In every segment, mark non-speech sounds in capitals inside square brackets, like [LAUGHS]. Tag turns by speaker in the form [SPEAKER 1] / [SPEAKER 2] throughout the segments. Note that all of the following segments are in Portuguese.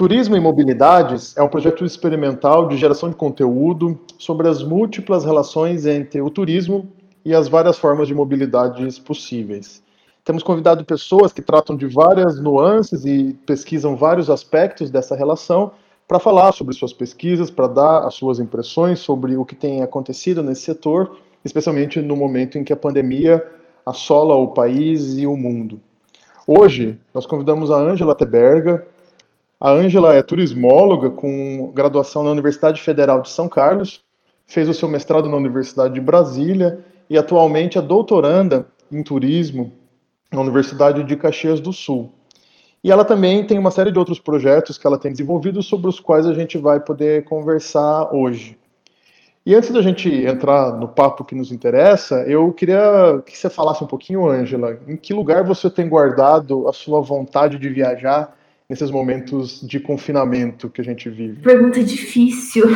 [SPEAKER 1] Turismo e Mobilidades é um projeto experimental de geração de conteúdo sobre as múltiplas relações entre o turismo e as várias formas de mobilidades possíveis. Temos convidado pessoas que tratam de várias nuances e pesquisam vários aspectos dessa relação para falar sobre suas pesquisas, para dar as suas impressões sobre o que tem acontecido nesse setor, especialmente no momento em que a pandemia assola o país e o mundo. Hoje, nós convidamos a Ângela Teberga, a Ângela é turismóloga com graduação na Universidade Federal de São Carlos, fez o seu mestrado na Universidade de Brasília e atualmente é doutoranda em turismo na Universidade de Caxias do Sul. E ela também tem uma série de outros projetos que ela tem desenvolvido sobre os quais a gente vai poder conversar hoje. E antes da gente entrar no papo que nos interessa, eu queria que você falasse um pouquinho, Ângela, em que lugar você tem guardado a sua vontade de viajar nesses momentos de confinamento que a gente vive?
[SPEAKER 2] Pergunta difícil.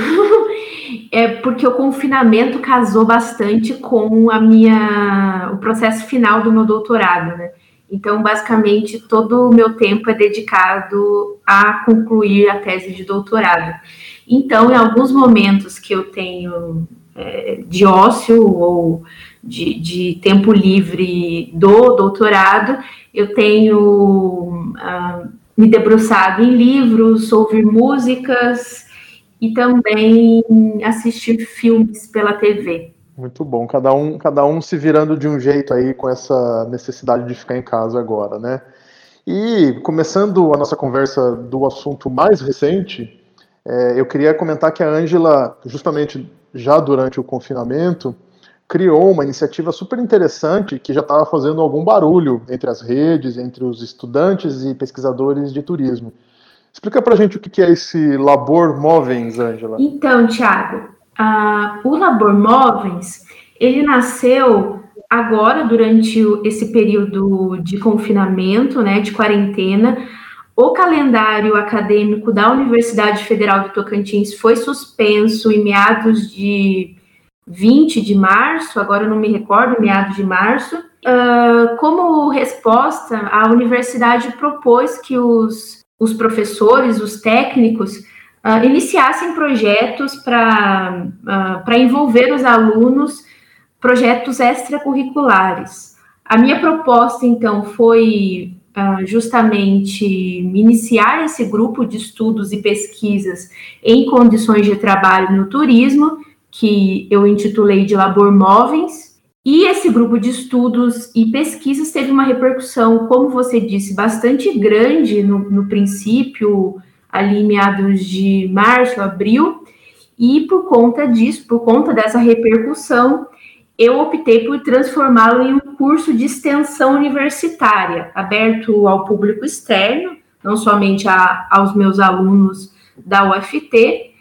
[SPEAKER 2] [LAUGHS] é porque o confinamento casou bastante com a minha o processo final do meu doutorado, né? Então, basicamente, todo o meu tempo é dedicado a concluir a tese de doutorado. Então, em alguns momentos que eu tenho é, de ócio ou de, de, tempo livre do doutorado, eu tenho ah, me debruçado em livros, ouvir músicas e também assistir filmes pela TV.
[SPEAKER 1] Muito bom, cada um, cada um se virando de um jeito aí com essa necessidade de ficar em casa agora, né? E começando a nossa conversa do assunto mais recente, é, eu queria comentar que a Ângela, justamente já durante o confinamento, criou uma iniciativa super interessante que já estava fazendo algum barulho entre as redes, entre os estudantes e pesquisadores de turismo. Explica para a gente o que é esse Labor Movens, Ângela.
[SPEAKER 2] Então, Tiago, uh, o Labor Movens, ele nasceu agora, durante esse período de confinamento, né, de quarentena, o calendário acadêmico da Universidade Federal do Tocantins foi suspenso em meados de 20 de março, agora eu não me recordo, meados de março. Uh, como resposta, a universidade propôs que os, os professores, os técnicos, uh, iniciassem projetos para uh, envolver os alunos, projetos extracurriculares. A minha proposta, então, foi uh, justamente iniciar esse grupo de estudos e pesquisas em condições de trabalho no turismo que eu intitulei de Labor Móveis. E esse grupo de estudos e pesquisas teve uma repercussão, como você disse, bastante grande no, no princípio, ali meados de março, abril, e por conta disso, por conta dessa repercussão, eu optei por transformá-lo em um curso de extensão universitária, aberto ao público externo, não somente a, aos meus alunos da UFT,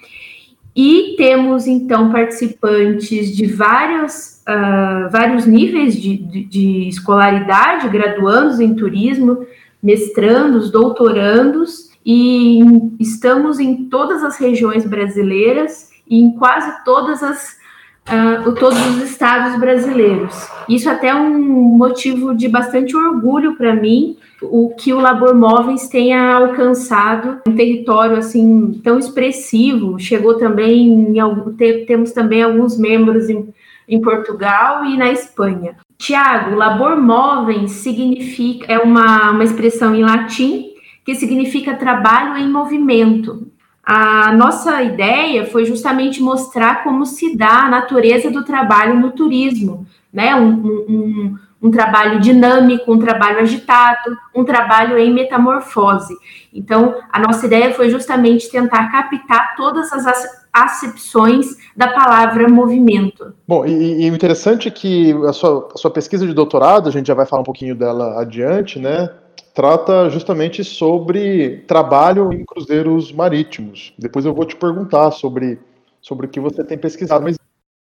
[SPEAKER 2] e temos, então, participantes de vários, uh, vários níveis de, de, de, escolaridade, graduandos em turismo, mestrandos, doutorandos, e estamos em todas as regiões brasileiras e em quase todas as, uh, todos os estados brasileiros. Isso até é um motivo de bastante orgulho para mim, o que o Labor Móveis tenha alcançado um território assim tão expressivo. Chegou também algum, temos também alguns membros em, em Portugal e na Espanha. Tiago, Labor Móveis significa é uma, uma expressão em latim que significa trabalho em movimento. A nossa ideia foi justamente mostrar como se dá a natureza do trabalho no turismo, né? Um, um, um trabalho dinâmico, um trabalho agitado, um trabalho em metamorfose. Então, a nossa ideia foi justamente tentar captar todas as acepções da palavra movimento.
[SPEAKER 1] Bom, e, e interessante que a sua, a sua pesquisa de doutorado, a gente já vai falar um pouquinho dela adiante, né? Trata justamente sobre trabalho em cruzeiros marítimos. Depois eu vou te perguntar sobre, sobre o que você tem pesquisado. Mas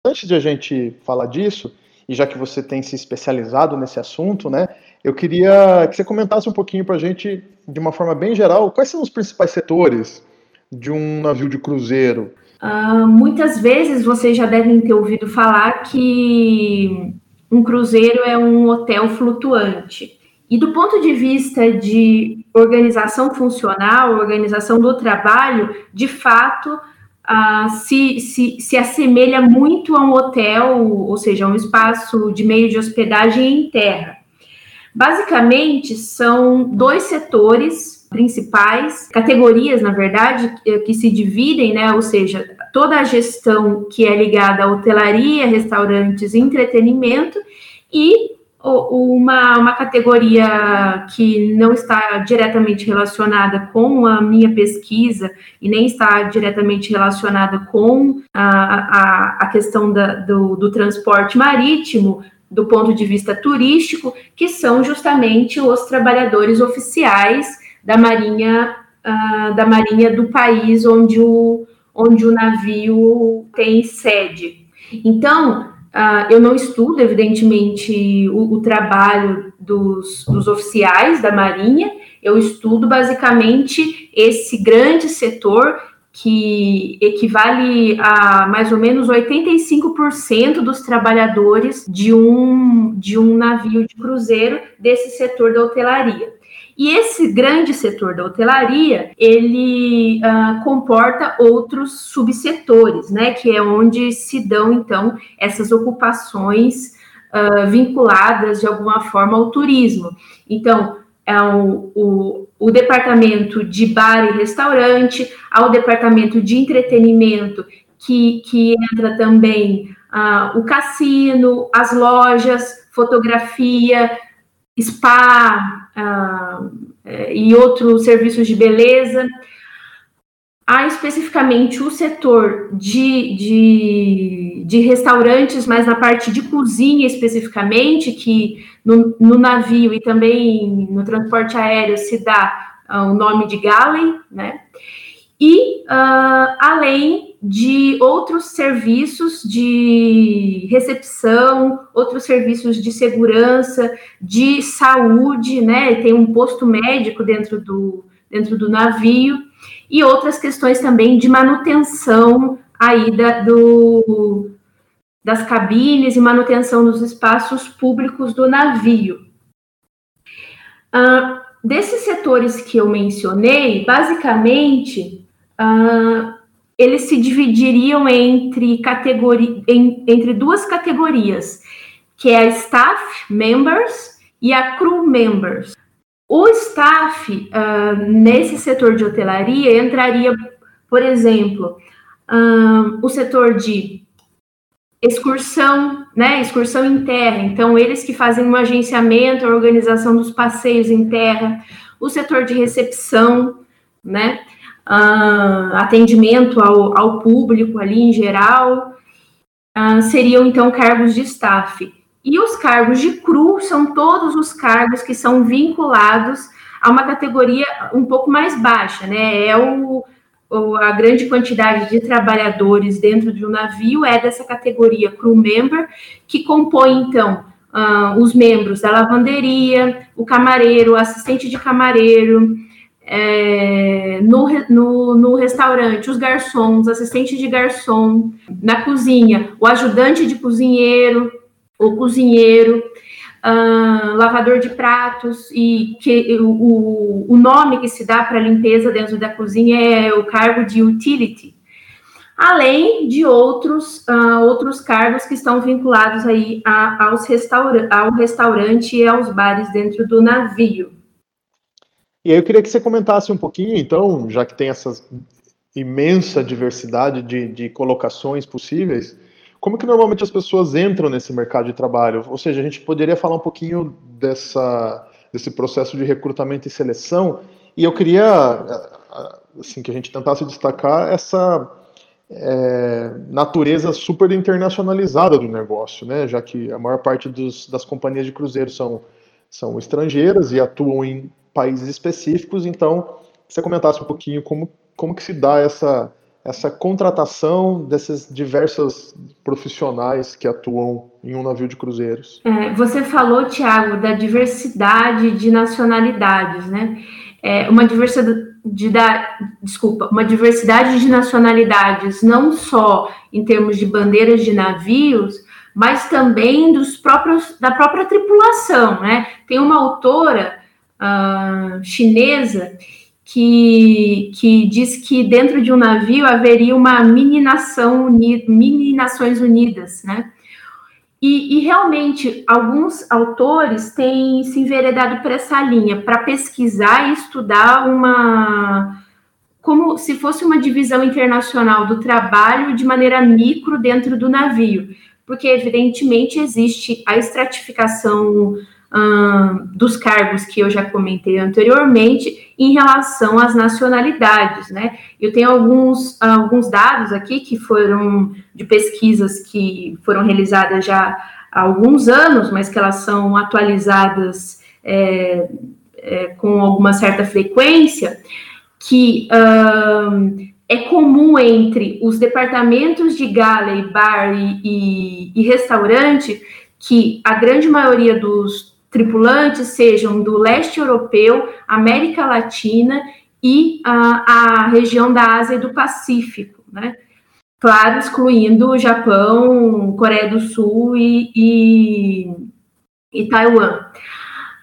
[SPEAKER 1] antes de a gente falar disso, e já que você tem se especializado nesse assunto, né, eu queria que você comentasse um pouquinho para a gente, de uma forma bem geral, quais são os principais setores de um navio de cruzeiro?
[SPEAKER 2] Uh, muitas vezes vocês já devem ter ouvido falar que um cruzeiro é um hotel flutuante. E do ponto de vista de organização funcional, organização do trabalho, de fato, uh, se, se, se assemelha muito a um hotel, ou seja, um espaço de meio de hospedagem em terra. Basicamente, são dois setores principais, categorias, na verdade, que se dividem, né? Ou seja, toda a gestão que é ligada à hotelaria, restaurantes entretenimento, e uma, uma categoria que não está diretamente relacionada com a minha pesquisa e nem está diretamente relacionada com a, a, a questão da, do, do transporte marítimo, do ponto de vista turístico, que são justamente os trabalhadores oficiais da marinha uh, da marinha do país onde o, onde o navio tem sede. Então, Uh, eu não estudo, evidentemente, o, o trabalho dos, dos, oficiais da Marinha, eu estudo basicamente esse grande setor que equivale a mais ou menos 85% dos trabalhadores de um, de um navio de cruzeiro desse setor da hotelaria. E esse grande setor da hotelaria, ele uh, comporta outros subsetores, né, que é onde se dão, então, essas ocupações uh, vinculadas, de alguma forma, ao turismo. Então, é o, o, o departamento de bar e restaurante, ao departamento de entretenimento, que, que entra também uh, o cassino, as lojas, fotografia, spa e outros serviços de beleza. Há especificamente o setor de, de, de, restaurantes, mas na parte de cozinha especificamente, que no, no navio e também no transporte aéreo se dá uh, o nome de galley, né? E uh, além de outros serviços de recepção, outros serviços de segurança, de saúde, né? Tem um posto médico dentro do, dentro do navio e outras questões também de manutenção aí da, do, das cabines e manutenção dos espaços públicos do navio. Uh, desses setores que eu mencionei, basicamente, uh, eles se dividiriam entre, categori em, entre duas categorias, que é a staff members e a crew members. O staff uh, nesse setor de hotelaria entraria, por exemplo, uh, o setor de excursão, né, excursão em terra. Então, eles que fazem o um agenciamento, a organização dos passeios em terra, o setor de recepção, né, uh, atendimento ao, ao, público ali em geral, uh, seriam então cargos de staff. E os cargos de cru são todos os cargos que são vinculados a uma categoria um pouco mais baixa, né? É o, o, a grande quantidade de trabalhadores dentro de um navio é dessa categoria crew member, que compõe então uh, os membros da lavanderia, o camareiro, assistente de camareiro, é, no, no, no, restaurante, os garçons, assistente de garçom, na cozinha, o ajudante de cozinheiro, o cozinheiro, uh, lavador de pratos, e que o, o nome que se dá para limpeza dentro da cozinha é o cargo de utility. Além de outros, uh, outros cargos que estão vinculados aí a, aos restaura ao restaurante e aos bares dentro do navio.
[SPEAKER 1] E aí eu queria que você comentasse um pouquinho, então, já que tem essa imensa diversidade de, de colocações possíveis, como que normalmente as pessoas entram nesse mercado de trabalho? Ou seja, a gente poderia falar um pouquinho dessa, desse processo de recrutamento e seleção, e eu queria assim, que a gente tentasse destacar essa é, natureza super internacionalizada do negócio, né? já que a maior parte dos, das companhias de cruzeiro são, são estrangeiras e atuam em países específicos, então você comentasse um pouquinho como, como que se dá essa, essa contratação desses diversos profissionais que atuam em um navio de cruzeiros.
[SPEAKER 2] É, você falou, Tiago, da diversidade de nacionalidades, né? É, uma diversidade de desculpa, uma diversidade de nacionalidades, não só em termos de bandeiras de navios, mas também dos próprios da própria tripulação, né? Tem uma autora uh, chinesa que, que diz que dentro de um navio haveria uma mini nação uni, mini nações unidas, né? E, e, realmente alguns autores têm se enveredado por essa linha para pesquisar e estudar uma como se fosse uma divisão internacional do trabalho de maneira micro dentro do navio, porque evidentemente existe a estratificação dos cargos que eu já comentei anteriormente em relação às nacionalidades, né? Eu tenho alguns, alguns dados aqui que foram de pesquisas que foram realizadas já há alguns anos, mas que elas são atualizadas é, é, com alguma certa frequência que é comum entre os departamentos de galley, bar e, e, e restaurante que a grande maioria dos tripulantes sejam do leste europeu, América Latina e a, a região da Ásia e do Pacífico, né? Claro, excluindo o Japão, Coreia do Sul e, e, e Taiwan.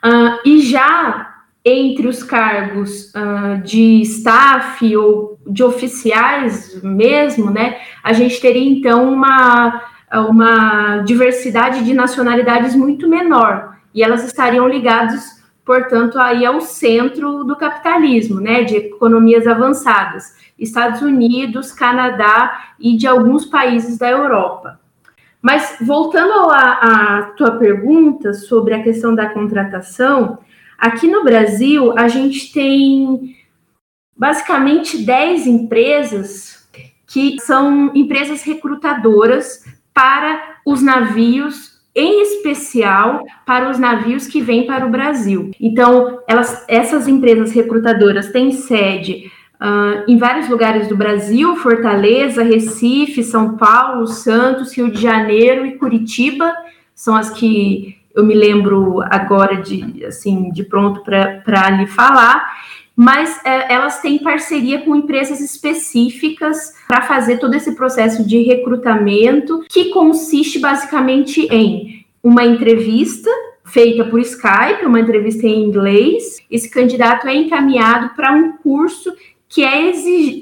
[SPEAKER 2] Uh, e já entre os cargos uh, de staff ou de oficiais mesmo, né, a gente teria então uma, uma diversidade de nacionalidades muito menor e elas estariam ligadas, portanto, aí ao centro do capitalismo, né, de economias avançadas, Estados Unidos, Canadá e de alguns países da Europa. Mas voltando à tua pergunta sobre a questão da contratação, Aqui no Brasil, a gente tem basicamente 10 empresas que são empresas recrutadoras para os navios, em especial para os navios que vêm para o Brasil. Então, elas, essas empresas recrutadoras têm sede uh, em vários lugares do Brasil: Fortaleza, Recife, São Paulo, Santos, Rio de Janeiro e Curitiba são as que eu me lembro agora de assim de pronto para lhe falar, mas é, elas têm parceria com empresas específicas para fazer todo esse processo de recrutamento, que consiste basicamente em uma entrevista feita por Skype, uma entrevista em inglês. Esse candidato é encaminhado para um curso que é,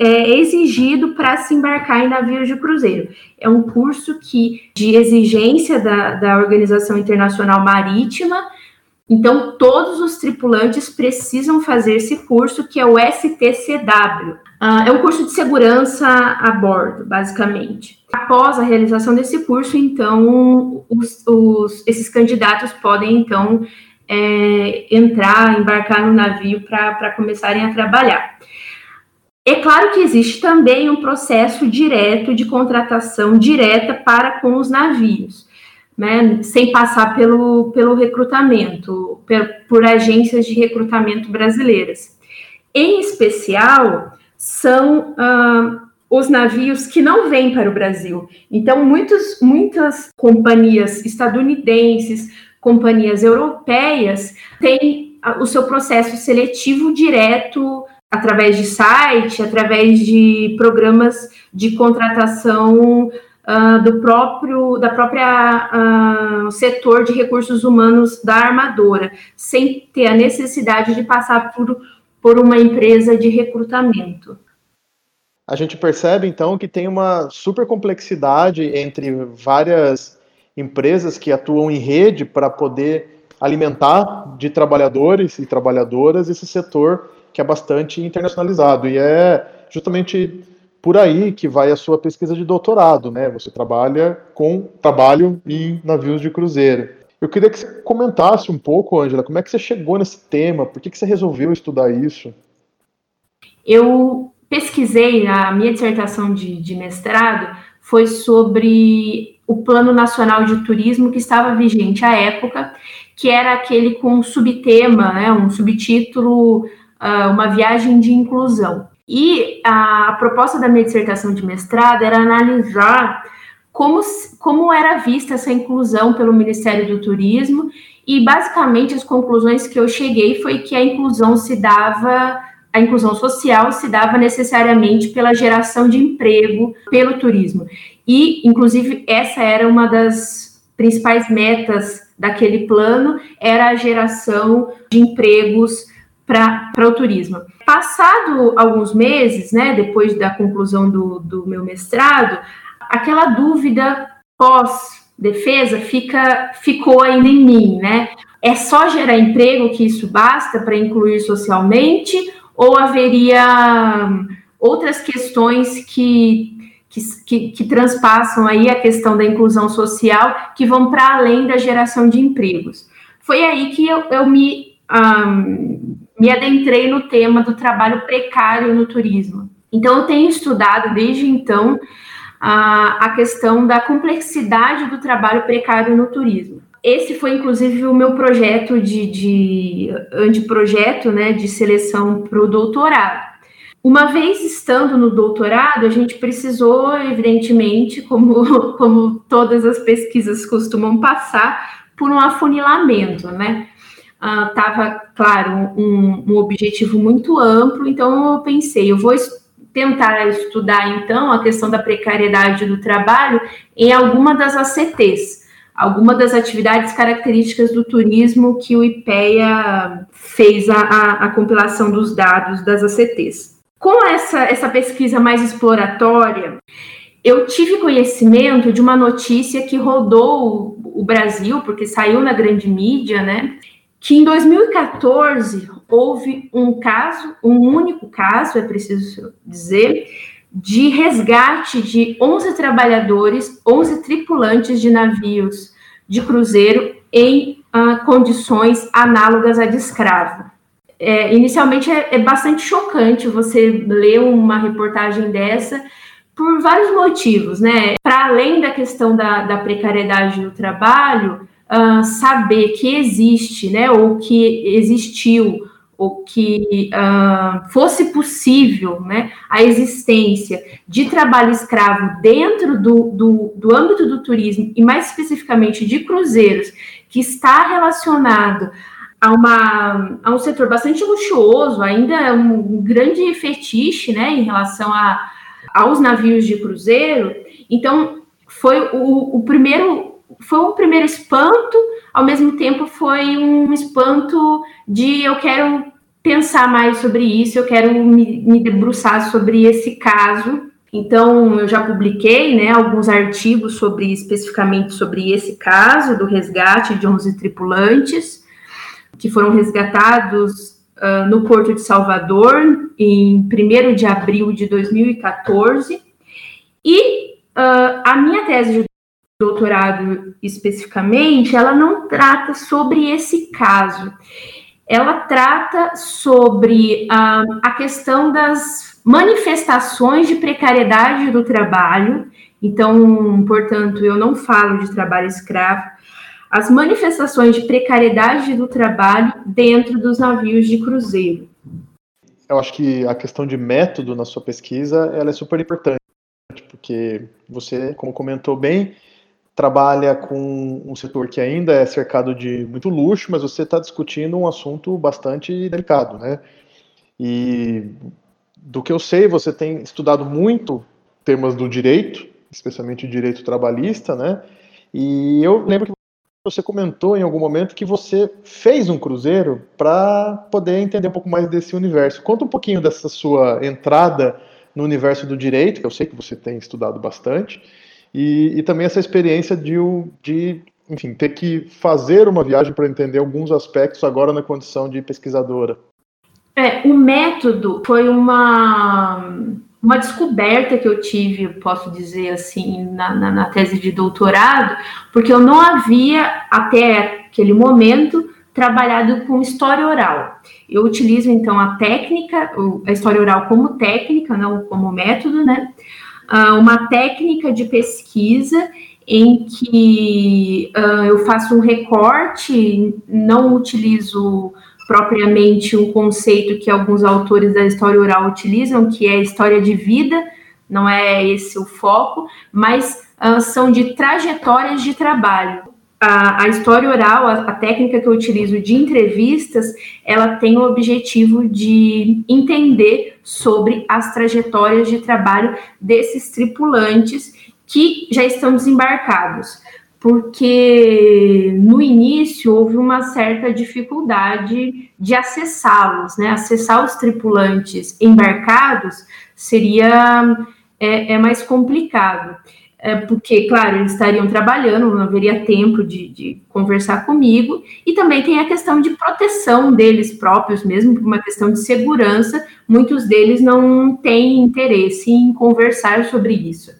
[SPEAKER 2] é exigido para se embarcar em navios de cruzeiro. É um curso que de exigência da, da Organização Internacional Marítima, então todos os tripulantes precisam fazer esse curso, que é o STCW. Uh, é um curso de segurança a bordo, basicamente. Após a realização desse curso, então, os, os, esses candidatos podem, então, é, entrar, embarcar no navio para começarem a trabalhar. É claro que existe também um processo direto de contratação direta para com os navios, né, sem passar pelo, pelo recrutamento, por, por agências de recrutamento brasileiras. Em especial, são ah, os navios que não vêm para o Brasil. Então, muitos, muitas companhias estadunidenses, companhias europeias, têm o seu processo seletivo direto através de site, através de programas de contratação uh, do próprio da própria uh, setor de recursos humanos da armadora, sem ter a necessidade de passar por, por uma empresa de recrutamento.
[SPEAKER 1] A gente percebe então que tem uma super complexidade entre várias empresas que atuam em rede para poder alimentar de trabalhadores e trabalhadoras esse setor que é bastante internacionalizado. E é justamente por aí que vai a sua pesquisa de doutorado, né? Você trabalha com trabalho em navios de cruzeiro. Eu queria que você comentasse um pouco, Ângela, como é que você chegou nesse tema? Por que, que você resolveu estudar isso?
[SPEAKER 2] Eu pesquisei na minha dissertação de, de mestrado foi sobre o Plano Nacional de Turismo que estava vigente à época, que era aquele com subtema, né, um subtítulo uh, uma viagem de inclusão. E a proposta da minha dissertação de mestrado era analisar como, como era vista essa inclusão pelo Ministério do Turismo, e basicamente as conclusões que eu cheguei foi que a inclusão se dava, a inclusão social se dava necessariamente pela geração de emprego pelo turismo. E, inclusive, essa era uma das principais metas daquele plano era a geração de empregos para o turismo. Passado alguns meses, né, depois da conclusão do, do meu mestrado, aquela dúvida pós-defesa fica, ficou ainda em mim, né? É só gerar emprego que isso basta para incluir socialmente ou haveria outras questões que que, que, que, transpassam aí a questão da inclusão social, que vão para além da geração de empregos. Foi aí que eu, eu me, um, me adentrei no tema do trabalho precário no turismo. Então, eu tenho estudado desde então a, a questão da complexidade do trabalho precário no turismo. Esse foi, inclusive, o meu projeto de, de anteprojeto né, de seleção para o doutorado. Uma vez estando no doutorado, a gente precisou, evidentemente, como, como todas as pesquisas costumam passar, por um afunilamento, né? Estava, uh, claro, um, um, objetivo muito amplo, então eu pensei, eu vou tentar estudar, então, a questão da precariedade do trabalho em alguma das ACTs, alguma das atividades características do turismo que o IPEA fez a, a, a compilação dos dados das ACTs. Com essa, essa pesquisa mais exploratória, eu tive conhecimento de uma notícia que rodou o Brasil, porque saiu na grande mídia, né? Que em 2014 houve um caso, um único caso, é preciso dizer, de resgate de 11 trabalhadores, 11 tripulantes de navios de cruzeiro em uh, condições análogas a de escravo é, inicialmente é, é, bastante chocante você ler uma reportagem dessa por vários motivos, né? Para além da questão da, da precariedade do trabalho, uh, saber que existe, né, ou que existiu, ou que uh, fosse possível, né, a existência de trabalho escravo dentro do, do, do âmbito do turismo, e mais especificamente de cruzeiros, que está relacionado a, uma, a um setor bastante luxuoso, ainda é um grande fetiche né, em relação a, aos navios de cruzeiro. Então, foi o, o primeiro foi um primeiro espanto, ao mesmo tempo foi um espanto de eu quero pensar mais sobre isso, eu quero me, me debruçar sobre esse caso. Então, eu já publiquei né, alguns artigos sobre especificamente sobre esse caso do resgate de 11 tripulantes que foram resgatados uh, no Porto de Salvador em 1 de abril de 2014. E uh, a minha tese de doutorado especificamente, ela não trata sobre esse caso. Ela trata sobre uh, a questão das manifestações de precariedade do trabalho. Então, portanto, eu não falo de trabalho escravo, as manifestações de precariedade do trabalho dentro dos navios de cruzeiro.
[SPEAKER 1] Eu acho que a questão de método na sua pesquisa ela é super importante, porque você, como comentou bem, trabalha com um setor que ainda é cercado de muito luxo, mas você está discutindo um assunto bastante delicado, né? E do que eu sei, você tem estudado muito temas do direito, especialmente direito trabalhista, né? E eu lembro que você comentou em algum momento que você fez um cruzeiro para poder entender um pouco mais desse universo. Conta um pouquinho dessa sua entrada no universo do direito, que eu sei que você tem estudado bastante, e, e também essa experiência de, de, enfim, ter que fazer uma viagem para entender alguns aspectos agora na condição de pesquisadora.
[SPEAKER 2] É, o método foi uma uma descoberta que eu tive, posso dizer assim, na, na, na, tese de doutorado, porque eu não havia, até aquele momento, trabalhado com história oral. Eu utilizo, então, a técnica, a história oral como técnica, não como método, né? Ah, uma técnica de pesquisa em que uh, eu faço um recorte, não utilizo propriamente um conceito que alguns autores da história oral utilizam, que é história de vida, não é esse o foco, mas uh, são de trajetórias de trabalho. A, a história oral, a, a, técnica que eu utilizo de entrevistas, ela tem o objetivo de entender sobre as trajetórias de trabalho desses tripulantes que já estão desembarcados. porque no início houve uma certa dificuldade de acessá-los, né? Acessar os tripulantes embarcados seria é, é mais complicado. É porque, claro, eles estariam trabalhando, não haveria tempo de, de, conversar comigo, e também tem a questão de proteção deles próprios, mesmo por uma questão de segurança, muitos deles não têm interesse em conversar sobre isso.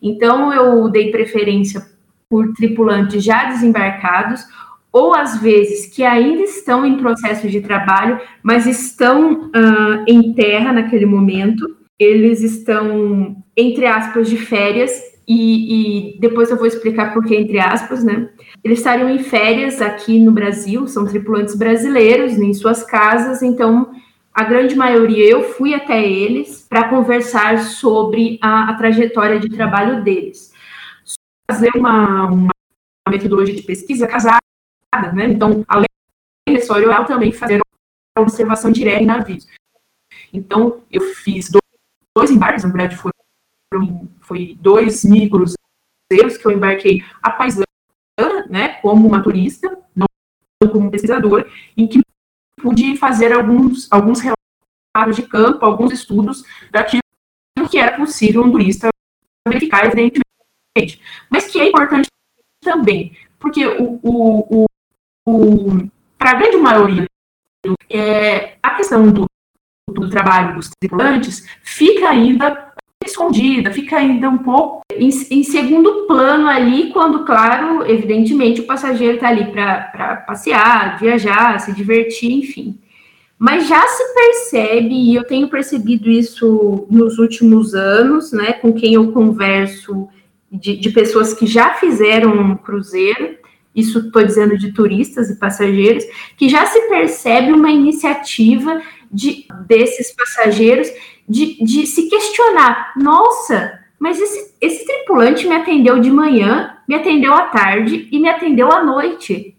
[SPEAKER 2] Então, eu dei preferência por tripulantes já desembarcados, ou às vezes que ainda estão em processo de trabalho, mas estão uh, em terra naquele momento, eles estão, entre aspas, de férias, e, e, depois eu vou explicar por que, entre aspas, né? Eles estariam em férias aqui no Brasil, são tripulantes brasileiros, em suas casas, então a grande maioria eu fui até eles para conversar sobre a, a trajetória de trabalho deles fazer uma, uma metodologia de pesquisa casada, né? Então, além desse oral, também fazer observação direta em navios. Então, eu fiz dois, dois embarques, na verdade, foram, foi dois cruzeiros que eu embarquei a paisana, né, como uma turista, não como pesquisadora, em que pude fazer alguns, alguns relatos de campo, alguns estudos daquilo que era possível um turista verificar, evidentemente, mas que é importante também, porque o, o, o para a grande maioria, é, a questão do, do trabalho dos tripulantes fica ainda escondida, fica ainda um pouco em, em, segundo plano ali, quando, claro, evidentemente, o passageiro está ali para passear, viajar, se divertir, enfim. Mas já se percebe, e eu tenho percebido isso nos últimos anos, né, com quem eu converso de, de pessoas que já fizeram um cruzeiro, isso estou dizendo de turistas e passageiros, que já se percebe uma iniciativa de, desses passageiros de, de se questionar: nossa, mas esse, esse tripulante me atendeu de manhã, me atendeu à tarde e me atendeu à noite.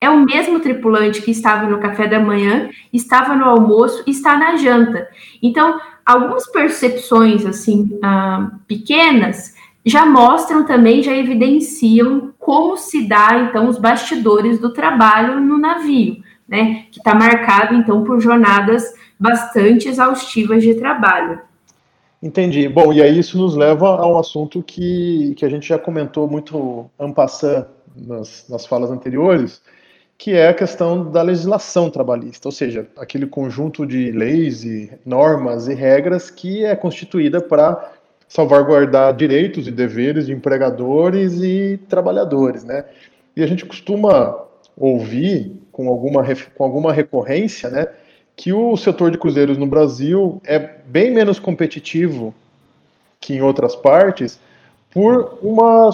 [SPEAKER 2] É o mesmo tripulante que estava no café da manhã, estava no almoço está na janta. Então, algumas percepções assim ah, pequenas já mostram também, já evidenciam como se dá, então, os bastidores do trabalho no navio, né? Que está marcado, então, por jornadas bastante exaustivas de trabalho.
[SPEAKER 1] Entendi. Bom, e aí isso nos leva a um assunto que, que a gente já comentou muito ampassando nas, nas falas anteriores, que é a questão da legislação trabalhista, ou seja, aquele conjunto de leis e normas e regras que é constituída para salvaguardar direitos e deveres de empregadores e trabalhadores, né? E a gente costuma ouvir com alguma, com alguma recorrência, né, que o setor de cruzeiros no Brasil é bem menos competitivo que em outras partes por uma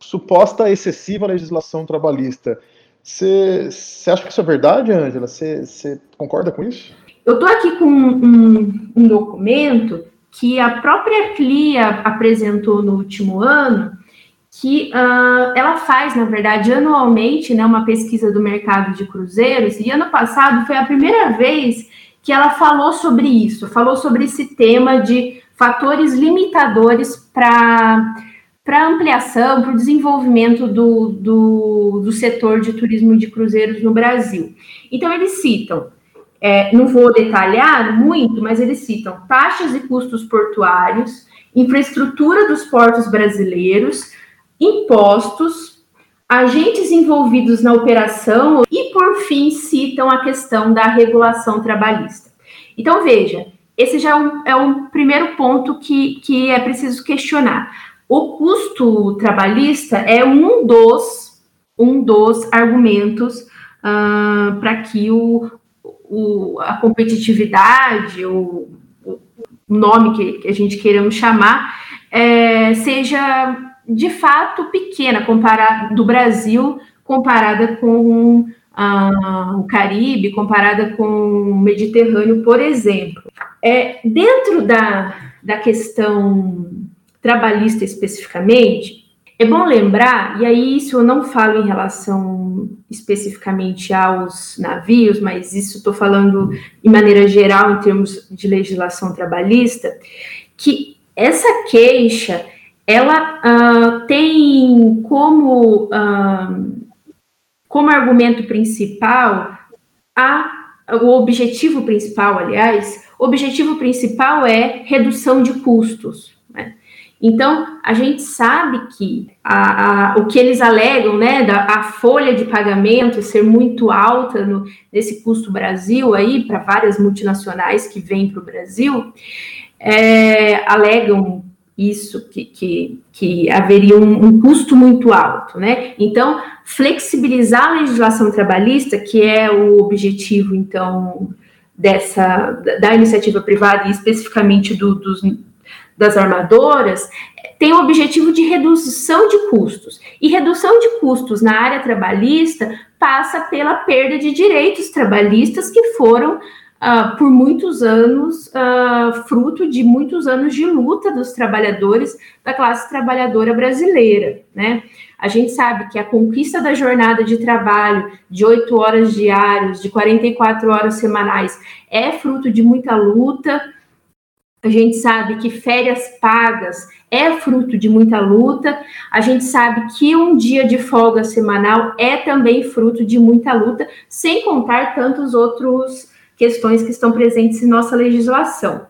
[SPEAKER 1] suposta excessiva legislação trabalhista. Você acha que isso é verdade, Ângela? Você concorda com isso?
[SPEAKER 2] Eu estou aqui com um, um documento que a própria CLIA apresentou no último ano, que uh, ela faz, na verdade, anualmente, né, uma pesquisa do mercado de cruzeiros, e ano passado foi a primeira vez que ela falou sobre isso, falou sobre esse tema de fatores limitadores para para ampliação, para o desenvolvimento do, do, do setor de turismo de cruzeiros no Brasil. Então, eles citam é, não vou detalhar muito, mas eles citam taxas e custos portuários, infraestrutura dos portos brasileiros, impostos, agentes envolvidos na operação e, por fim, citam a questão da regulação trabalhista. Então, veja, esse já é um, é um primeiro ponto que, que é preciso questionar. O custo trabalhista é um dos, um dos argumentos uh, para que o, o, a competitividade, o, o nome que, que, a gente queiramos chamar, é, seja de fato pequena comparada do Brasil comparada com ah, o Caribe, comparada com o Mediterrâneo, por exemplo. É, dentro da, da questão trabalhista especificamente, é bom lembrar, e aí isso eu não falo em relação especificamente aos navios, mas isso estou falando de maneira geral em termos de legislação trabalhista, que essa queixa ela uh, tem como, uh, como argumento principal a, o objetivo principal, aliás, o objetivo principal é redução de custos. Né? Então, a gente sabe que a, a, o que eles alegam, né, da, a folha de pagamento ser muito alta no, nesse custo Brasil aí, para várias multinacionais que vêm para o Brasil, é, alegam isso, que, que, que haveria um, um, custo muito alto, né? Então, flexibilizar a legislação trabalhista, que é o objetivo, então, dessa da iniciativa privada e especificamente do, dos, das armadoras, tem o objetivo de redução de custos. E redução de custos na área trabalhista passa pela perda de direitos trabalhistas que foram uh, por muitos anos, uh, fruto de muitos anos de luta dos trabalhadores da classe trabalhadora brasileira, né? A gente sabe que a conquista da jornada de trabalho de oito horas diárias, de 44 horas semanais, é fruto de muita luta. A gente sabe que férias pagas é fruto de muita luta. A gente sabe que um dia de folga semanal é também fruto de muita luta, sem contar tantos outros questões que estão presentes em nossa legislação.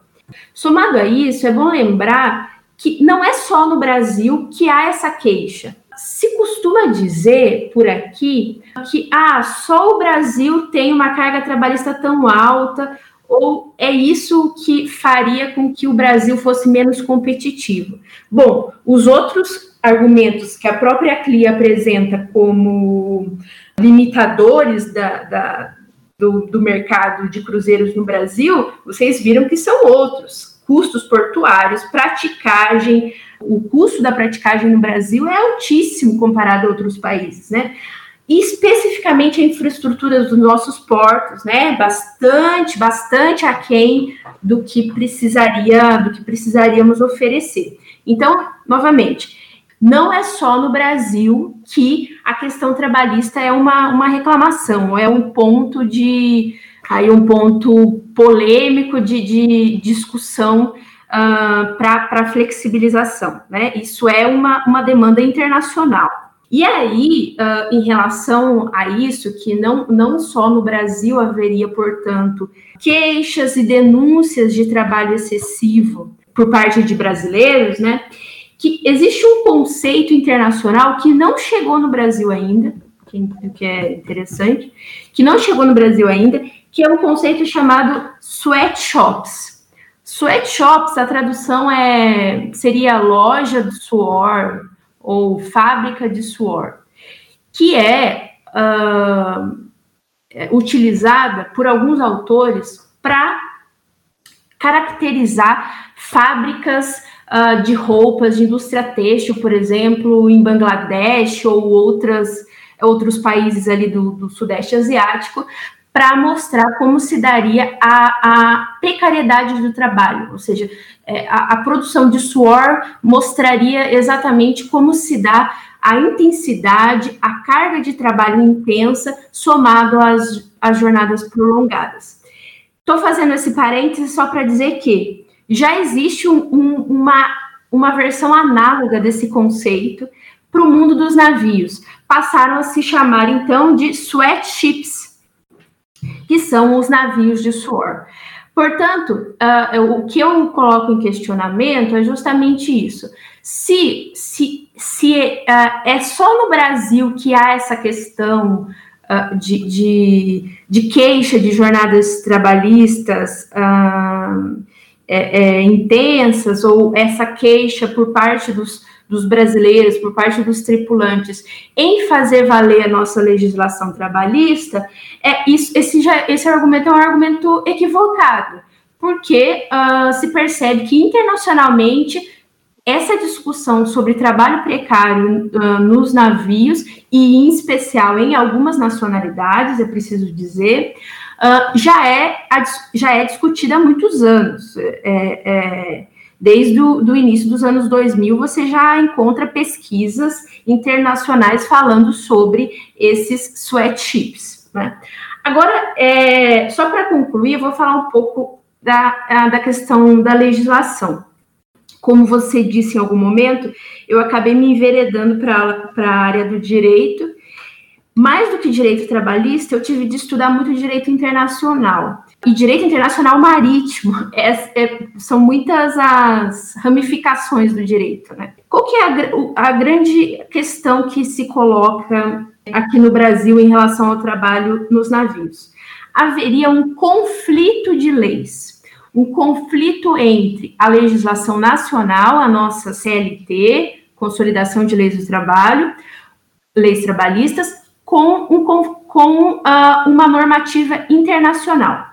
[SPEAKER 2] Somado a isso, é bom lembrar que não é só no Brasil que há essa queixa. Se costuma dizer por aqui que ah, só o Brasil tem uma carga trabalhista tão alta, ou é isso que faria com que o Brasil fosse menos competitivo? Bom, os outros argumentos que a própria CLI apresenta como limitadores da, da, do, do mercado de cruzeiros no Brasil, vocês viram que são outros. Custos portuários, praticagem, o custo da praticagem no Brasil é altíssimo comparado a outros países, né? E especificamente a infraestrutura dos nossos portos, né? Bastante, bastante aquém do que precisaria, do que precisaríamos oferecer. Então, novamente, não é só no Brasil que a questão trabalhista é uma, uma reclamação, é um ponto de aí um ponto polêmico de, de discussão uh, para flexibilização. Né? Isso é uma, uma demanda internacional. E aí, uh, em relação a isso, que não, não só no Brasil haveria, portanto, queixas e denúncias de trabalho excessivo por parte de brasileiros, né? Que existe um conceito internacional que não chegou no Brasil ainda, que, é interessante, que não chegou no Brasil ainda, que é um conceito chamado sweatshops. Sweatshops, a tradução é seria loja de suor ou fábrica de suor, que é, uh, utilizada por alguns autores para caracterizar fábricas uh, de roupas de indústria têxtil, por exemplo, em Bangladesh ou outras, outros países ali do, do Sudeste Asiático, para mostrar como se daria a, a, precariedade do trabalho, ou seja, é, a, a, produção de suor mostraria exatamente como se dá a intensidade, a carga de trabalho intensa somado às, às jornadas prolongadas. Estou fazendo esse parêntese só para dizer que já existe um, um, uma, uma versão análoga desse conceito para o mundo dos navios. Passaram a se chamar, então, de sweatships, que são os navios de suor. Portanto, uh, o que eu coloco em questionamento é justamente isso. Se, se, se uh, é só no Brasil que há essa questão uh, de, de, de, queixa de jornadas trabalhistas é, é, intensas ou essa queixa por parte dos, dos brasileiros, por parte dos tripulantes, em fazer valer a nossa legislação trabalhista, é isso, esse, já, esse argumento é um argumento equivocado, porque uh, se percebe que internacionalmente essa discussão sobre trabalho precário uh, nos navios, e em especial em algumas nacionalidades, é preciso dizer, uh, já, é, já é discutida há muitos anos. É, é, desde o do início dos anos 2000, você já encontra pesquisas internacionais falando sobre esses sweatships. Né? Agora, é, só para concluir, eu vou falar um pouco da, da questão da legislação. como você disse em algum momento, eu acabei me enveredando para a área do direito. Mais do que direito trabalhista, eu tive de estudar muito direito internacional. E direito internacional marítimo [LAUGHS] é, é, são muitas as ramificações do direito. Né? Qual que é a, a grande questão que se coloca aqui no Brasil em relação ao trabalho nos navios? Haveria um conflito de leis um conflito entre a legislação nacional, a nossa CLT, Consolidação de Leis do Trabalho, leis trabalhistas, com, um, com uh, uma normativa internacional.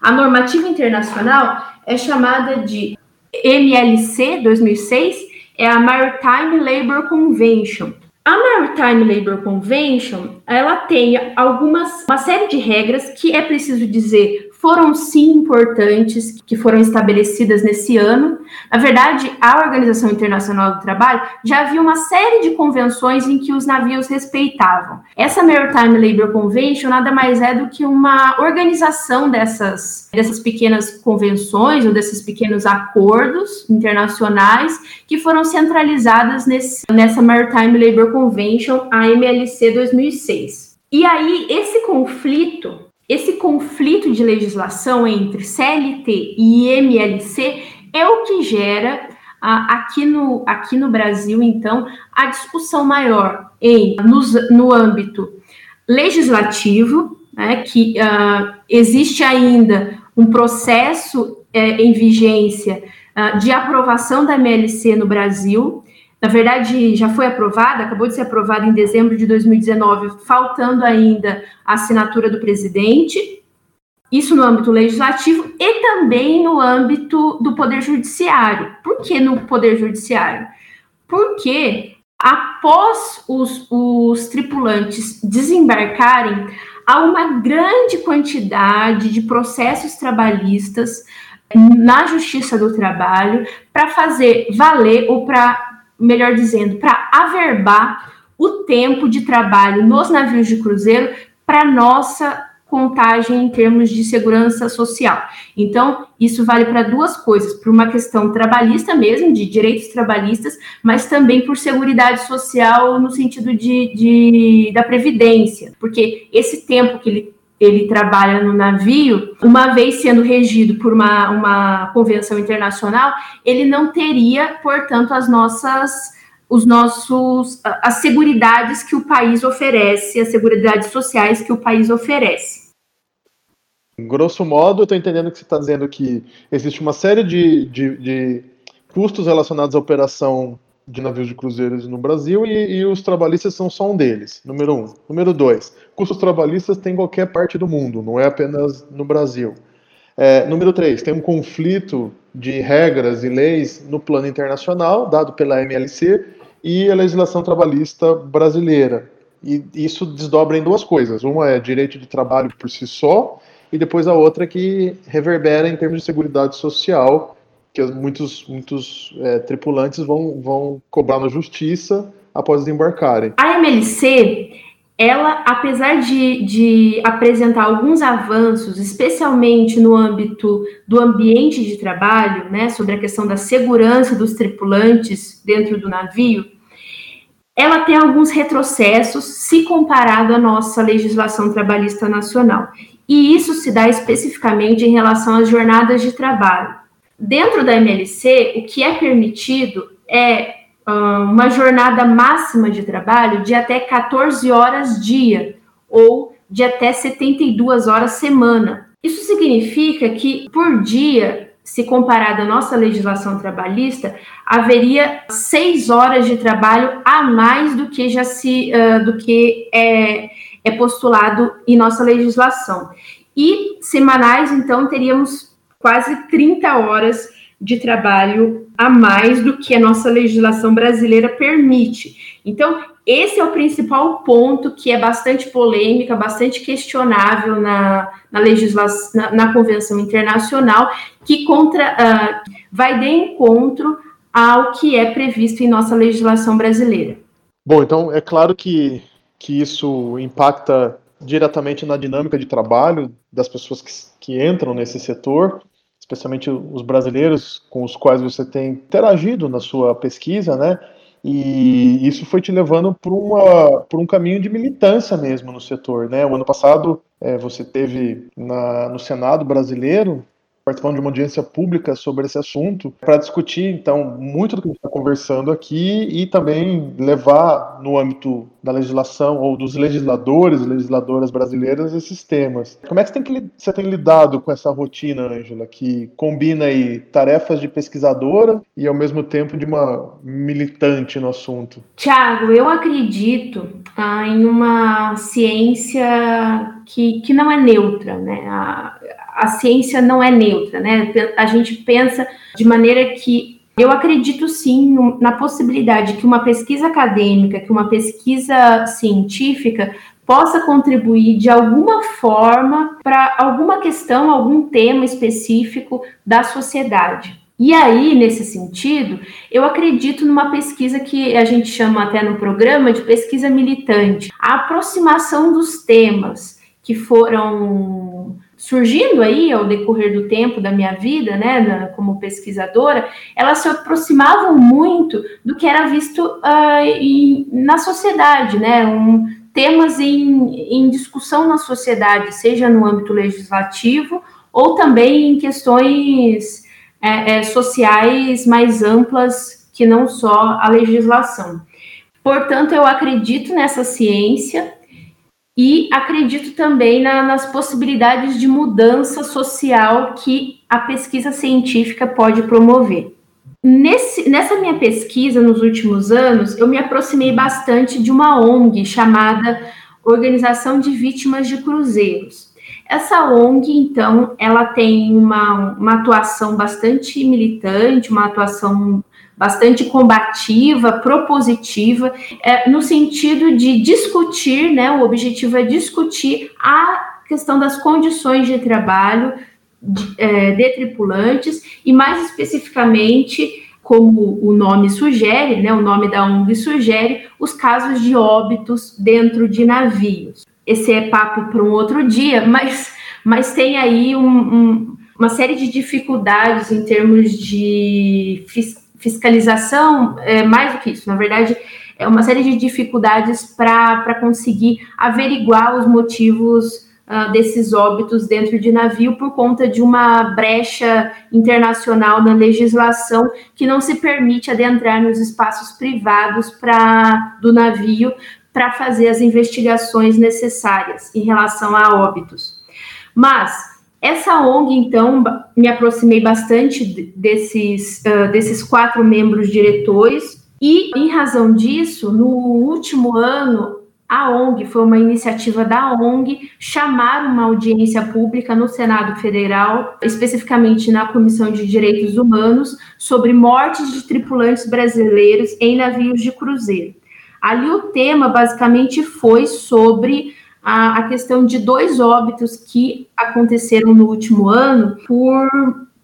[SPEAKER 2] A normativa internacional é chamada de MLC 2006, é a Maritime Labour Convention. A Maritime Labour Convention, ela tem algumas uma série de regras que é preciso dizer foram sim importantes, que foram estabelecidas nesse ano. Na verdade, a Organização Internacional do Trabalho já havia uma série de convenções em que os navios respeitavam. Essa Maritime Labour Convention nada mais é do que uma organização dessas, dessas pequenas convenções ou desses pequenos acordos internacionais que foram centralizadas nesse, nessa Maritime Labour Convention, a MLC 2006. E aí, esse conflito esse conflito de legislação entre CLT e MLC é o que gera aqui, no, aqui no Brasil, então, a discussão maior em, no, no âmbito legislativo, né, que uh, existe ainda um processo é, em vigência uh, de aprovação da MLC no Brasil, na verdade, já foi aprovada, acabou de ser aprovada em dezembro de 2019, faltando ainda a assinatura do presidente. Isso no âmbito legislativo e também no âmbito do Poder Judiciário. Por que no Poder Judiciário? Porque após os, os tripulantes desembarcarem, há uma grande quantidade de processos trabalhistas na Justiça do Trabalho para fazer valer ou para melhor dizendo, para averbar o tempo de trabalho nos navios de cruzeiro para nossa contagem em termos de segurança social. Então, isso vale para duas coisas, por uma questão trabalhista mesmo, de direitos trabalhistas, mas também por segurança social no sentido de, de da previdência, porque esse tempo que ele ele trabalha no navio, uma vez sendo regido por uma, uma convenção internacional, ele não teria, portanto, as nossas os nossos as seguridades que o país oferece, as seguridades sociais que o país oferece.
[SPEAKER 1] Grosso modo, eu estou entendendo que você está dizendo que existe uma série de, de, de custos relacionados à operação de navios de cruzeiros no Brasil e, e, os trabalhistas são só um deles, número um. Número dois, custos trabalhistas tem em qualquer parte do mundo, não é apenas no Brasil. É, número três, tem um conflito de regras e leis no plano internacional, dado pela MLC, e a legislação trabalhista brasileira. E isso desdobra em duas coisas. Uma é direito de trabalho por si só, e depois a outra que reverbera em termos de segurança social que muitos, muitos é, tripulantes vão, vão cobrar na justiça após desembarcarem.
[SPEAKER 2] A MLC, ela, apesar de, de apresentar alguns avanços, especialmente no âmbito do ambiente de trabalho, né, sobre a questão da segurança dos tripulantes dentro do navio, ela tem alguns retrocessos se comparado à nossa legislação trabalhista nacional. E isso se dá especificamente em relação às jornadas de trabalho. Dentro da MLC, o que é permitido é uma jornada máxima de trabalho de até 14 horas dia ou de até 72 horas semana. Isso significa que por dia, se comparado à nossa legislação trabalhista, haveria seis horas de trabalho a mais do que já se uh, do que é, é postulado em nossa legislação. E semanais, então, teríamos quase 30 horas de trabalho a mais do que a nossa legislação brasileira permite. Então, esse é o principal ponto que é bastante polêmica, bastante questionável na, na legislação, na, na Convenção Internacional, que contra, uh, vai de encontro ao que é previsto em nossa legislação brasileira.
[SPEAKER 1] Bom, então é claro que, que isso impacta diretamente na dinâmica de trabalho das pessoas que, que entram nesse setor, especialmente os brasileiros com os quais você tem interagido na sua pesquisa, né? E isso foi te levando por, um caminho de militância mesmo no setor, né? O ano passado é, você teve na, no Senado brasileiro participando de uma audiência pública sobre esse assunto, para discutir, então, muito do que a gente está conversando aqui e também levar no âmbito da legislação ou dos legisladores e legisladoras brasileiras esses temas. Como é que você tem, que, você tem lidado com essa rotina, Ângela, que combina aí tarefas de pesquisadora e ao mesmo tempo de uma militante no assunto?
[SPEAKER 2] Tiago, eu acredito ah, em uma ciência que, que não é neutra, né? A, a ciência não é neutra, né? A gente pensa de maneira que eu acredito sim na possibilidade que uma pesquisa acadêmica, que uma pesquisa científica possa contribuir de alguma forma para alguma questão, algum tema específico da sociedade. E aí, nesse sentido, eu acredito numa pesquisa que a gente chama até no programa de pesquisa militante, a aproximação dos temas que foram surgindo aí ao decorrer do tempo da minha vida, né, como pesquisadora, elas se aproximavam muito do que era visto uh, em, na sociedade, né, um, temas em, em discussão na sociedade, seja no âmbito legislativo ou também em questões é, é, sociais mais amplas que não só a legislação. Portanto, eu acredito nessa ciência e acredito também na, nas possibilidades de mudança social que a pesquisa científica pode promover. Nesse, nessa minha pesquisa, nos últimos anos, eu me aproximei bastante de uma ONG chamada Organização de Vítimas de Cruzeiros. Essa ONG, então, ela tem uma, uma atuação bastante militante, uma atuação bastante combativa, propositiva, é, no sentido de discutir, né? O objetivo é discutir a questão das condições de trabalho de, é, de tripulantes e mais especificamente como o nome sugere, né, o nome da ONG sugere, os casos de óbitos dentro de navios. Esse é papo para um outro dia, [LAUGHS] mas, mas tem aí um, um, uma série de dificuldades em termos de fiscalização, é, mais do que isso, na verdade, é uma série de dificuldades para conseguir averiguar os motivos uh, desses óbitos dentro de navio por conta de uma brecha internacional na legislação que não se permite adentrar nos espaços privados pra, do navio para fazer as investigações necessárias em relação a óbitos. Mas essa ONG, então, me aproximei bastante desses, uh, desses quatro membros diretores, e em razão disso, no último ano, a ONG, foi uma iniciativa da ONG, chamar uma audiência pública no Senado Federal, especificamente na Comissão de Direitos Humanos, sobre mortes de tripulantes brasileiros em navios de cruzeiro. Ali o tema basicamente foi sobre a, a questão de dois óbitos que aconteceram no último ano por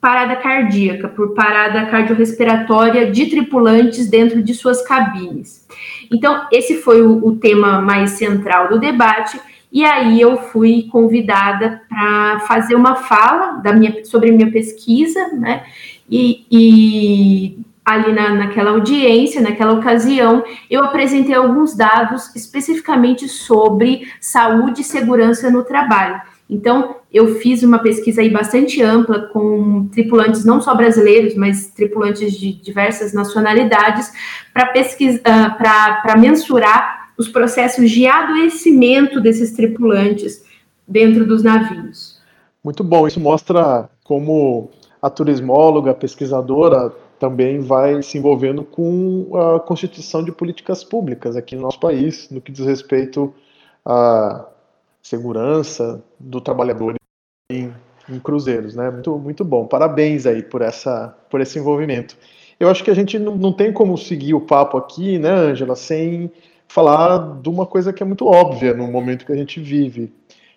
[SPEAKER 2] parada cardíaca, por parada cardiorrespiratória de tripulantes dentro de suas cabines. Então, esse foi o, o tema mais central do debate. E aí eu fui convidada para fazer uma fala da minha, sobre minha pesquisa, né? E, e ali na, naquela audiência, naquela ocasião, eu apresentei alguns dados especificamente sobre saúde e segurança no trabalho. Então, eu fiz uma pesquisa aí bastante ampla com tripulantes não só brasileiros, mas tripulantes de diversas nacionalidades, para pesquisar, uh, para mensurar os processos de adoecimento desses tripulantes dentro dos navios.
[SPEAKER 1] Muito bom, isso mostra como a turismóloga, pesquisadora, também vai se envolvendo com a constituição de políticas públicas aqui no nosso país, no que diz respeito à segurança do trabalhador em, em cruzeiros, né? Muito, muito bom. Parabéns aí por essa, por esse envolvimento. Eu acho que a gente não, não tem como seguir o papo aqui, né, Angela, sem falar de uma coisa que é muito óbvia no momento que a gente vive.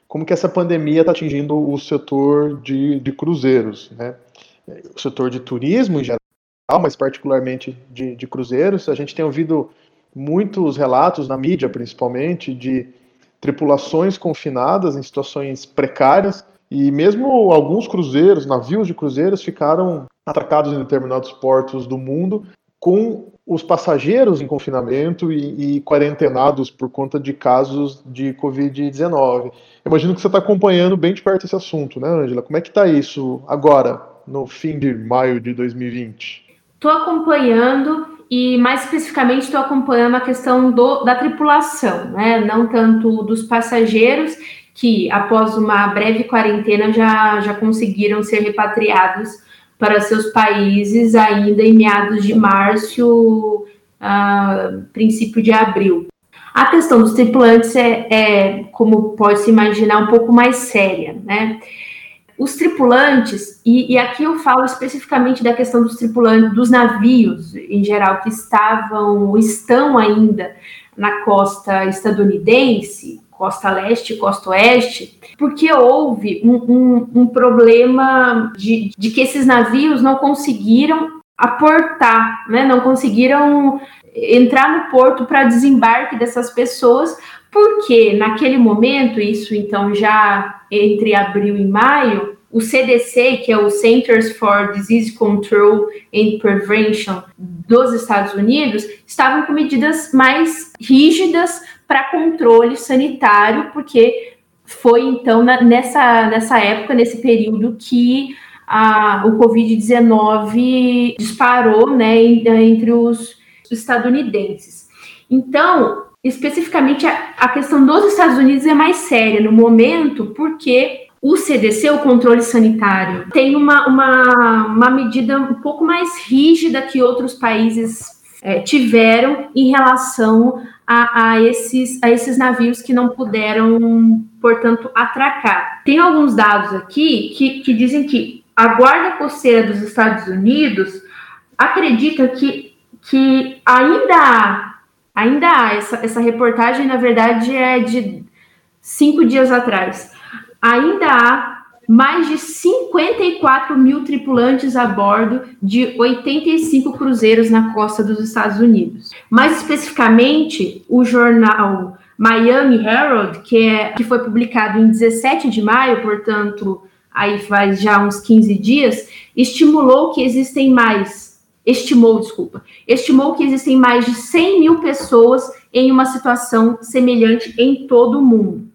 [SPEAKER 1] Como que essa pandemia está atingindo o setor de, de cruzeiros, né? O setor de turismo em geral mas particularmente de, de cruzeiros. A gente tem ouvido muitos relatos na mídia, principalmente, de tripulações confinadas em situações precárias, E mesmo alguns cruzeiros, navios de cruzeiros, ficaram atracados em determinados portos do mundo com os passageiros em confinamento e, e quarentenados por conta de casos de Covid-19. Imagino que você está acompanhando bem de perto esse assunto, né, Angela? Como é que está isso agora, no fim de maio de 2020?
[SPEAKER 2] Estou acompanhando e mais especificamente estou acompanhando a questão do, da tripulação, né? Não tanto dos passageiros que, após uma breve quarentena, já, já conseguiram ser repatriados para seus países ainda em meados de março, uh, princípio de abril. A questão dos tripulantes é, é, como pode se imaginar, um pouco mais séria, né? Os tripulantes, e, e, aqui eu falo especificamente da questão dos tripulantes, dos navios em geral, que estavam, estão ainda na costa estadunidense, costa leste costa oeste, porque houve um, um, um problema de, de, que esses navios não conseguiram aportar, né, não conseguiram entrar no porto para desembarque dessas pessoas, porque naquele momento, isso então já entre abril e maio, o CDC, que é o Centers for Disease Control and Prevention dos Estados Unidos, estavam com medidas mais rígidas para controle sanitário, porque foi então na, nessa, nessa época, nesse período, que a, o Covid-19 disparou né, entre os estadunidenses. Então, especificamente, a, a questão dos Estados Unidos é mais séria no momento, porque o CDC, o controle sanitário, tem uma, uma, uma medida um pouco mais rígida que outros países é, tiveram em relação a, a, esses, a esses navios que não puderam, portanto, atracar. Tem alguns dados aqui que, que dizem que a Guarda Costeira dos Estados Unidos acredita que, que ainda há, ainda há essa, essa reportagem, na verdade, é de cinco dias atrás. Ainda há mais de 54 mil tripulantes a bordo de 85 cruzeiros na costa dos Estados Unidos. Mais especificamente, o jornal Miami Herald, que, é, que foi publicado em 17 de maio, portanto, aí faz já uns 15 dias, estimulou que existem mais, estimou, desculpa, estimou que existem mais de 100 mil pessoas em uma situação semelhante em todo o mundo.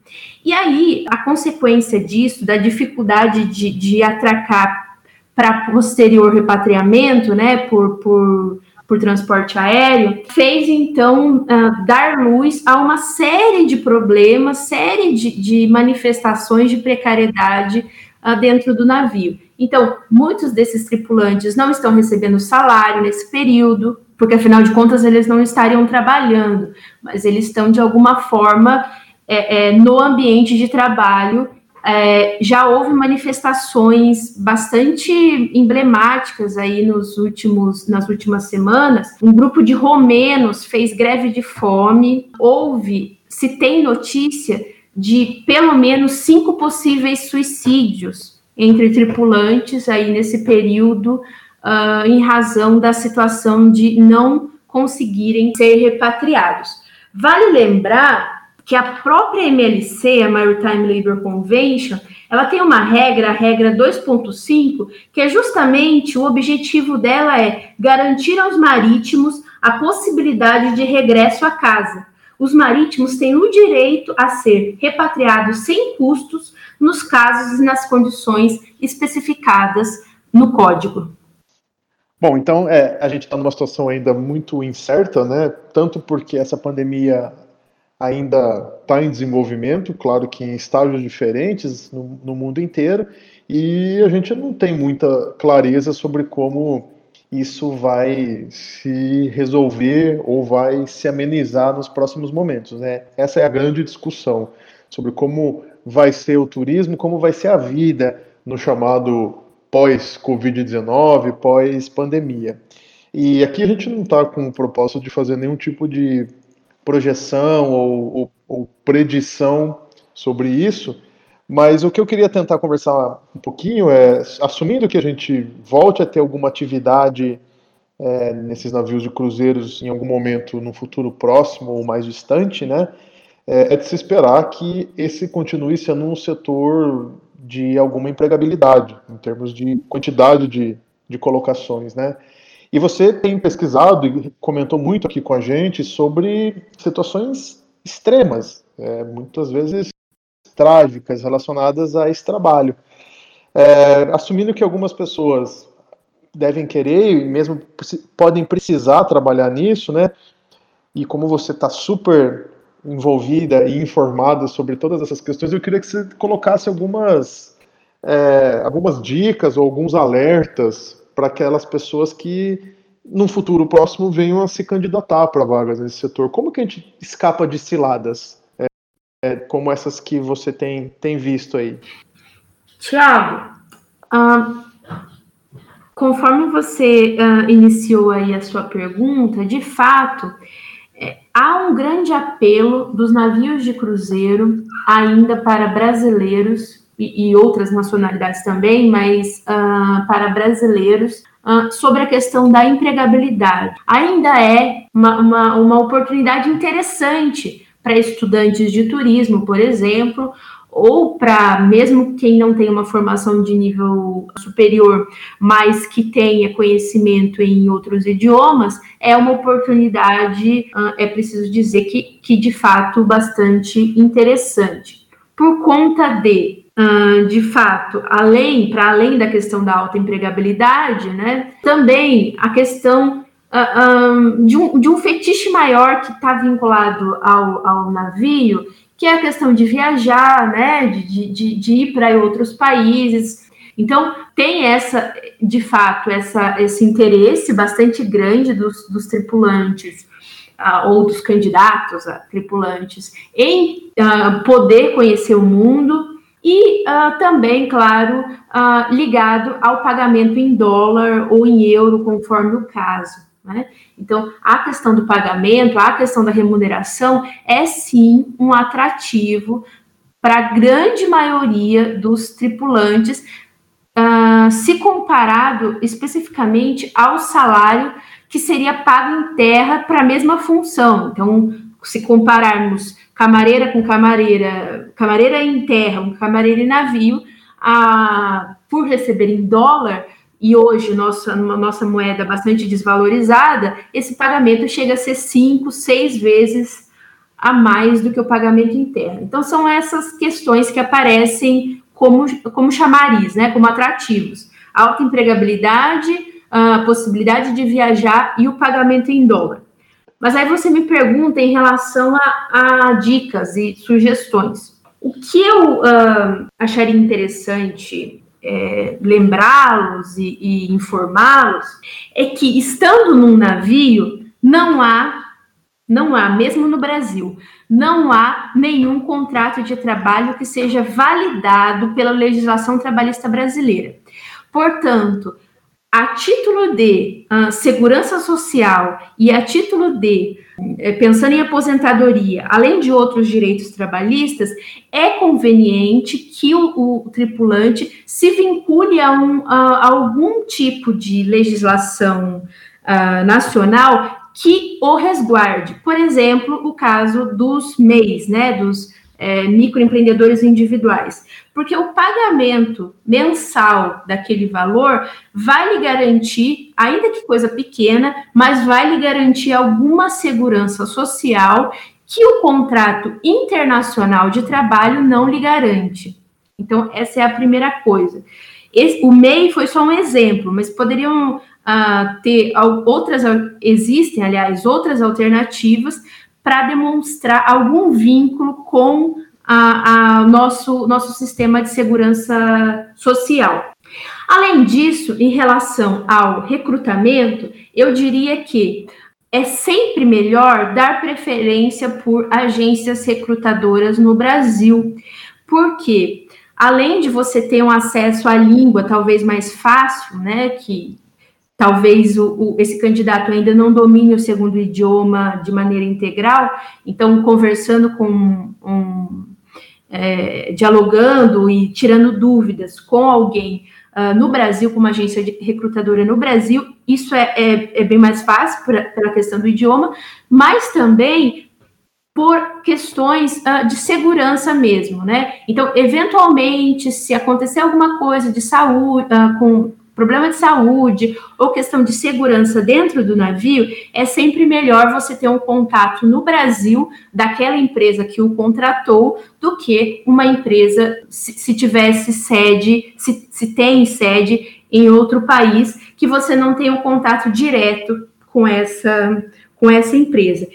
[SPEAKER 2] E aí, a consequência disso, da dificuldade de, de atracar para posterior repatriamento, né, por, por, por transporte aéreo, fez então uh, dar luz a uma série de problemas, série de, de manifestações de precariedade uh, dentro do navio. Então, muitos desses tripulantes não estão recebendo salário nesse período, porque afinal de contas eles não estariam trabalhando, mas eles estão de alguma forma é, é, no ambiente de trabalho. É, já houve manifestações bastante emblemáticas aí nos últimos, nas últimas semanas. Um grupo de romenos fez greve de fome. Houve, se tem notícia de pelo menos cinco possíveis suicídios entre tripulantes aí nesse período, uh, em razão da situação de não conseguirem ser repatriados. Vale lembrar que a própria MLC, a Maritime Labour Convention, ela tem uma regra, a regra 2.5, que é justamente o objetivo dela é garantir aos marítimos a possibilidade de regresso à casa. Os marítimos têm o direito a ser repatriados sem custos nos casos e nas condições especificadas no código.
[SPEAKER 1] Bom, então é, a gente está numa situação ainda muito incerta, né? Tanto porque essa pandemia ainda está em desenvolvimento, claro que em estágios diferentes no, no, mundo inteiro, e a gente não tem muita clareza sobre como isso vai se resolver ou vai se amenizar nos próximos momentos. Né? Essa é a grande discussão sobre como vai ser o turismo, como vai ser a vida no chamado pós-Covid-19, pós-pandemia. E aqui a gente não está com o propósito de fazer nenhum tipo de projeção ou, ou, ou predição sobre isso, mas o que eu queria tentar conversar um pouquinho é, assumindo que a gente volte a ter alguma atividade é, nesses navios de cruzeiros em algum momento no futuro próximo ou mais distante, né? É, é de se esperar que esse continue sendo um setor de alguma empregabilidade, em termos de quantidade de, de colocações, né? E você tem pesquisado e comentou muito aqui com a gente sobre situações extremas, é, muitas vezes trágicas relacionadas a esse trabalho. É, assumindo que algumas pessoas devem querer e mesmo podem precisar trabalhar nisso, né? E como você está super envolvida e informada sobre todas essas questões, eu queria que você colocasse algumas, é, algumas dicas ou alguns alertas para aquelas pessoas que num futuro próximo venham a se candidatar para vagas nesse setor. Como que a gente escapa de ciladas é, é, como essas que você tem, tem visto aí?
[SPEAKER 2] Tiago, uh, conforme você uh, iniciou aí a sua pergunta, de fato, há um grande apelo dos navios de cruzeiro ainda para brasileiros e, e outras nacionalidades também, mas uh, para brasileiros uh, sobre a questão da empregabilidade. Ainda é uma, uma, uma oportunidade interessante para estudantes de turismo, por exemplo, ou para mesmo quem não tem uma formação de nível superior, mas que tenha conhecimento em outros idiomas, é uma oportunidade, é preciso dizer que, que de fato bastante interessante. Por conta de de fato, além, para além da questão da alta empregabilidade, né, também a questão de, um, de um fetiche maior que está vinculado ao, ao navio, que é a questão de viajar, né, de, de, de ir para outros países. Então, tem essa, de fato, essa, esse interesse bastante grande dos, dos tripulantes uh, ou dos candidatos a tripulantes em uh, poder conhecer o mundo e uh, também, claro, uh, ligado ao pagamento em dólar ou em euro, conforme o caso. Né? Então, a questão do pagamento, a questão da remuneração é sim um atrativo para a grande maioria dos tripulantes, uh, se comparado especificamente ao salário que seria pago em terra para a mesma função. Então, se compararmos camareira com camareira, camareira em terra, um camareira em navio, a, por receber em dólar, e hoje nossa, nossa moeda bastante desvalorizada, esse pagamento chega a ser cinco, seis vezes a mais do que o pagamento terra. Então, são essas questões que aparecem como, como chamariz, né, como atrativos. Alta empregabilidade, a possibilidade de viajar e o pagamento em dólar. Mas aí você me pergunta em relação a, a dicas e sugestões. O que eu uh, acharia interessante é, lembrá-los e, e informá-los é que estando num navio não há, não há, mesmo no Brasil, não há nenhum contrato de trabalho que seja validado pela legislação trabalhista brasileira. Portanto, a título de uh, segurança social e a título de, uh, pensando em aposentadoria, além de outros direitos trabalhistas, é conveniente que o, o tripulante se vincule a, um, a, algum tipo de legislação uh, nacional que o resguarde. Por exemplo, o caso dos MEIs, né, dos é, microempreendedores individuais, porque o pagamento mensal daquele valor vai lhe garantir, ainda que coisa pequena, mas vai lhe garantir alguma segurança social que o contrato internacional de trabalho não lhe garante. Então, essa é a primeira coisa. Esse, o MEI foi só um exemplo, mas poderiam uh, ter outras, existem, aliás, outras alternativas para demonstrar algum vínculo com a, nosso, nosso sistema de segurança social. Além disso, em relação ao recrutamento, eu diria que é sempre melhor dar preferência por agências recrutadoras no Brasil, porque além de você ter um acesso à língua talvez mais fácil, né, que talvez o, o, esse candidato ainda não domine o segundo idioma de maneira integral, então conversando com um, é, dialogando e tirando dúvidas com alguém uh, no Brasil, com uma agência recrutadora no Brasil, isso é, é, é bem mais fácil pra, pela questão do idioma, mas também por questões uh, de segurança mesmo, né? Então, eventualmente, se acontecer alguma coisa de saúde, uh, com problema de saúde ou questão de segurança dentro do navio, é sempre melhor você ter um contato no Brasil daquela empresa que o contratou do que uma empresa se, se tivesse sede, se, se tem sede em outro país, que você não tem um contato direto com essa, com essa empresa.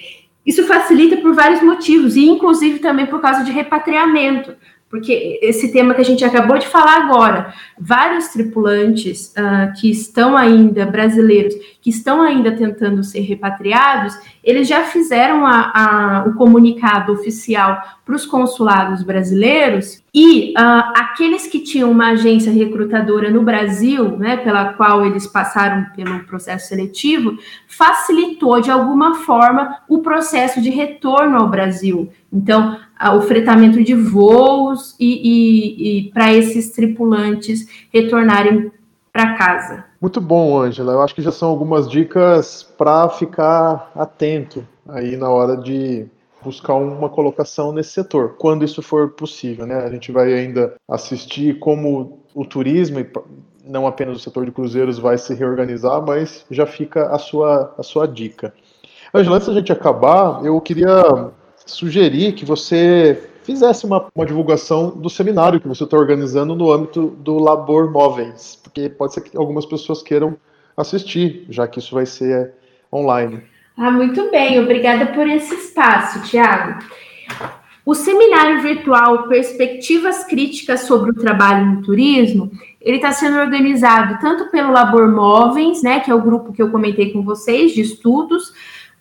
[SPEAKER 2] Isso facilita por vários motivos, e inclusive também por causa de repatriamento, porque esse tema que a gente acabou de falar agora, vários tripulantes uh, que estão ainda, brasileiros, que estão ainda tentando ser repatriados, eles já fizeram a, a, o comunicado oficial para os consulados brasileiros e uh, aqueles que tinham uma agência recrutadora no Brasil, né, pela qual eles passaram pelo processo seletivo, facilitou de alguma forma o processo de retorno ao Brasil. Então, o fretamento de voos e, e, e para esses tripulantes retornarem para casa.
[SPEAKER 1] Muito bom, Ângela. Eu acho que já são algumas dicas para ficar atento aí na hora de buscar uma colocação nesse setor, quando isso for possível, né? A gente vai ainda assistir como o turismo e não apenas o setor de cruzeiros vai se reorganizar, mas já fica a sua a sua dica. Ângela, antes da gente acabar, eu queria sugerir que você fizesse uma, uma divulgação do seminário que você está organizando no âmbito do Labor Móveis, porque pode ser que algumas pessoas queiram assistir, já que isso vai ser online.
[SPEAKER 2] Ah, muito bem, obrigada por esse espaço, Tiago. O seminário virtual Perspectivas Críticas sobre o Trabalho no Turismo, ele está sendo organizado tanto pelo Labor Móveis, né, que é o grupo que eu comentei com vocês de estudos,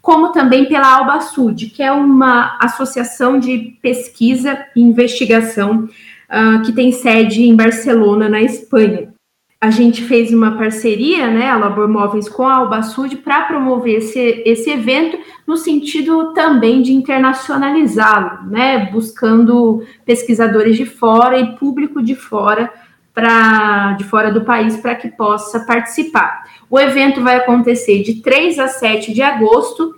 [SPEAKER 2] como também pela Alba Sud, que é uma associação de pesquisa e investigação uh, que tem sede em Barcelona, na Espanha. A gente fez uma parceria, né, a Labor Móveis com a Alba Sud, para promover esse, esse evento no sentido também de internacionalizá-lo, né, buscando pesquisadores de fora e público de fora de fora do país para que possa participar. O evento vai acontecer de 3 a 7 de agosto.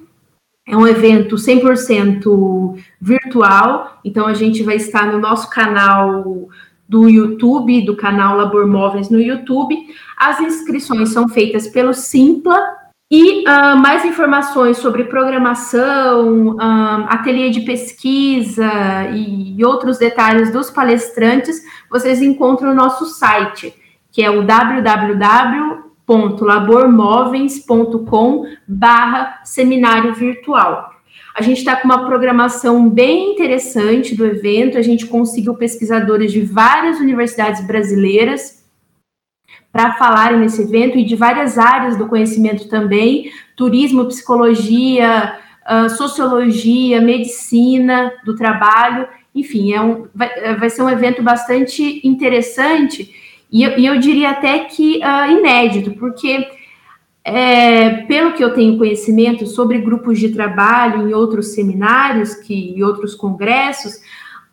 [SPEAKER 2] É um evento 100% virtual, então a gente vai estar no nosso canal do YouTube, do canal Labor Móveis no YouTube. As inscrições são feitas pelo Simpla, e uh, mais informações sobre programação, uh, ateliê de pesquisa e outros detalhes dos palestrantes, vocês encontram no nosso site, que é o www.labormóveis.com barra seminário virtual. A gente está com uma programação bem interessante do evento, a gente conseguiu pesquisadores de várias universidades brasileiras, para falarem nesse evento e de várias áreas do conhecimento também, turismo, psicologia, uh, sociologia, medicina do trabalho, enfim, é um, vai, vai ser um evento bastante interessante e eu, e eu diria até que uh, inédito, porque é, pelo que eu tenho conhecimento sobre grupos de trabalho em outros seminários que, e outros congressos,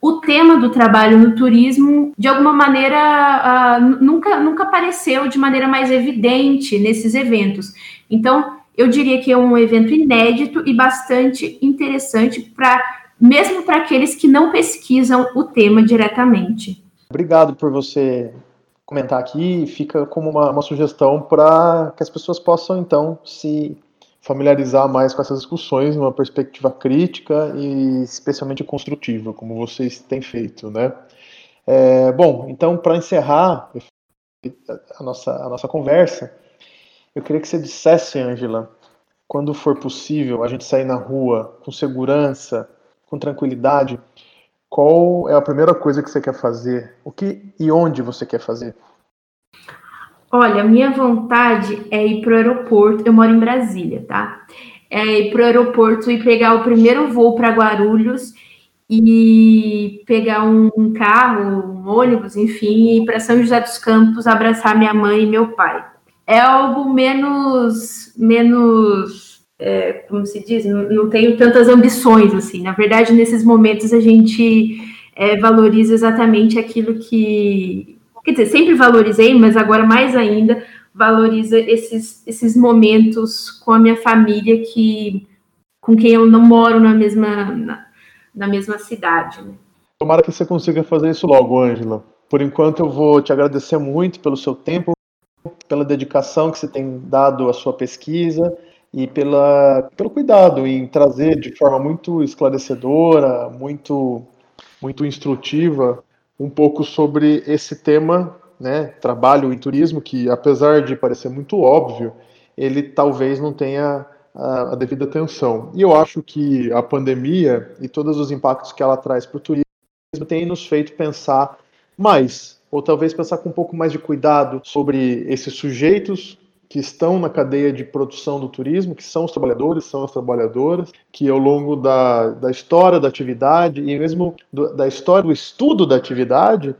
[SPEAKER 2] o tema do trabalho no turismo, de alguma maneira, uh, nunca, nunca apareceu de maneira mais evidente nesses eventos. Então, eu diria que é um evento inédito e bastante interessante para mesmo para aqueles que não pesquisam o tema diretamente.
[SPEAKER 1] Obrigado por você comentar aqui. Fica como uma, uma sugestão para que as pessoas possam então se familiarizar mais com essas discussões numa perspectiva crítica e especialmente construtiva, como vocês têm feito, né? É, bom, então para encerrar a nossa, a nossa conversa, eu queria que você dissesse, Angela, quando for possível a gente sair na rua com segurança, com tranquilidade, qual é a primeira coisa que você quer fazer? O que e onde você quer fazer?
[SPEAKER 2] Olha, minha vontade é ir para o aeroporto. Eu moro em Brasília, tá? É ir para o aeroporto e pegar o primeiro voo para Guarulhos e pegar um, carro, um ônibus, enfim, ir para São José dos Campos abraçar minha mãe e meu pai. É algo menos, menos, é, como se diz, não, não, tenho tantas ambições assim. Na verdade, nesses momentos a gente é, valoriza exatamente aquilo que quer dizer, sempre valorizei, mas agora mais ainda valoriza esses, esses momentos com a minha família que com quem eu não moro na mesma na, na mesma cidade. Né?
[SPEAKER 1] Tomara que você consiga fazer isso logo, Ângela. Por enquanto, eu vou te agradecer muito pelo seu tempo, pela dedicação que você tem dado à sua pesquisa e pela, pelo cuidado em trazer de forma muito esclarecedora, muito, muito instrutiva, um pouco sobre esse tema, né, trabalho e turismo, que apesar de parecer muito óbvio, ele talvez não tenha a, a devida atenção. E eu acho que a pandemia e todos os impactos que ela traz para o turismo têm nos feito pensar mais, ou talvez pensar com um pouco mais de cuidado sobre esses sujeitos que estão na cadeia de produção do turismo, que são os trabalhadores, são as trabalhadoras, que ao longo da, da história da atividade e mesmo do, da história do estudo da atividade,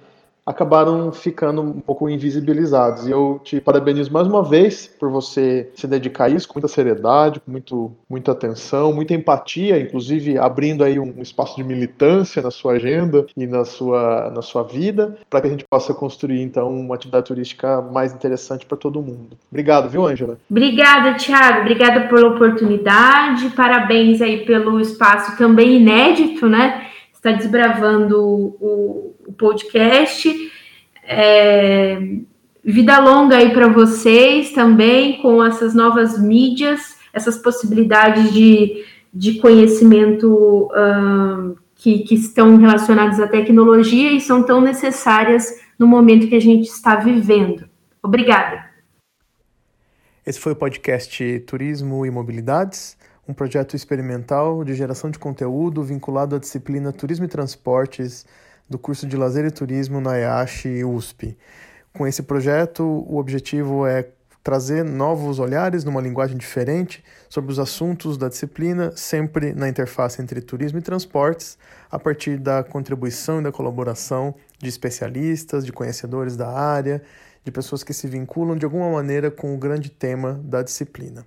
[SPEAKER 1] acabaram ficando um pouco invisibilizados. E eu te parabenizo mais uma vez por você se dedicar a isso com muita seriedade, com muito, muita atenção, muita empatia, inclusive abrindo aí um espaço de militância na sua agenda e na sua, na sua vida, para que a gente possa construir então uma atividade turística mais interessante para todo mundo. Obrigado, viu, Ângela?
[SPEAKER 2] Obrigada, Thiago. Obrigada pela oportunidade. Parabéns aí pelo espaço também inédito, né? Está desbravando o o podcast. É, vida longa aí para vocês também, com essas novas mídias, essas possibilidades de, de conhecimento uh, que, que estão relacionadas à tecnologia e são tão necessárias no momento que a gente está vivendo. Obrigada.
[SPEAKER 1] Esse foi o podcast Turismo e Mobilidades, um projeto experimental de geração de conteúdo vinculado à disciplina Turismo e Transportes do curso de Lazer e Turismo na EASH USP. Com esse projeto, o objetivo é trazer novos olhares numa linguagem diferente sobre os assuntos da disciplina, sempre na interface entre turismo e transportes, a partir da contribuição e da colaboração de especialistas, de conhecedores da área, de pessoas que se vinculam de alguma maneira com o grande tema da disciplina.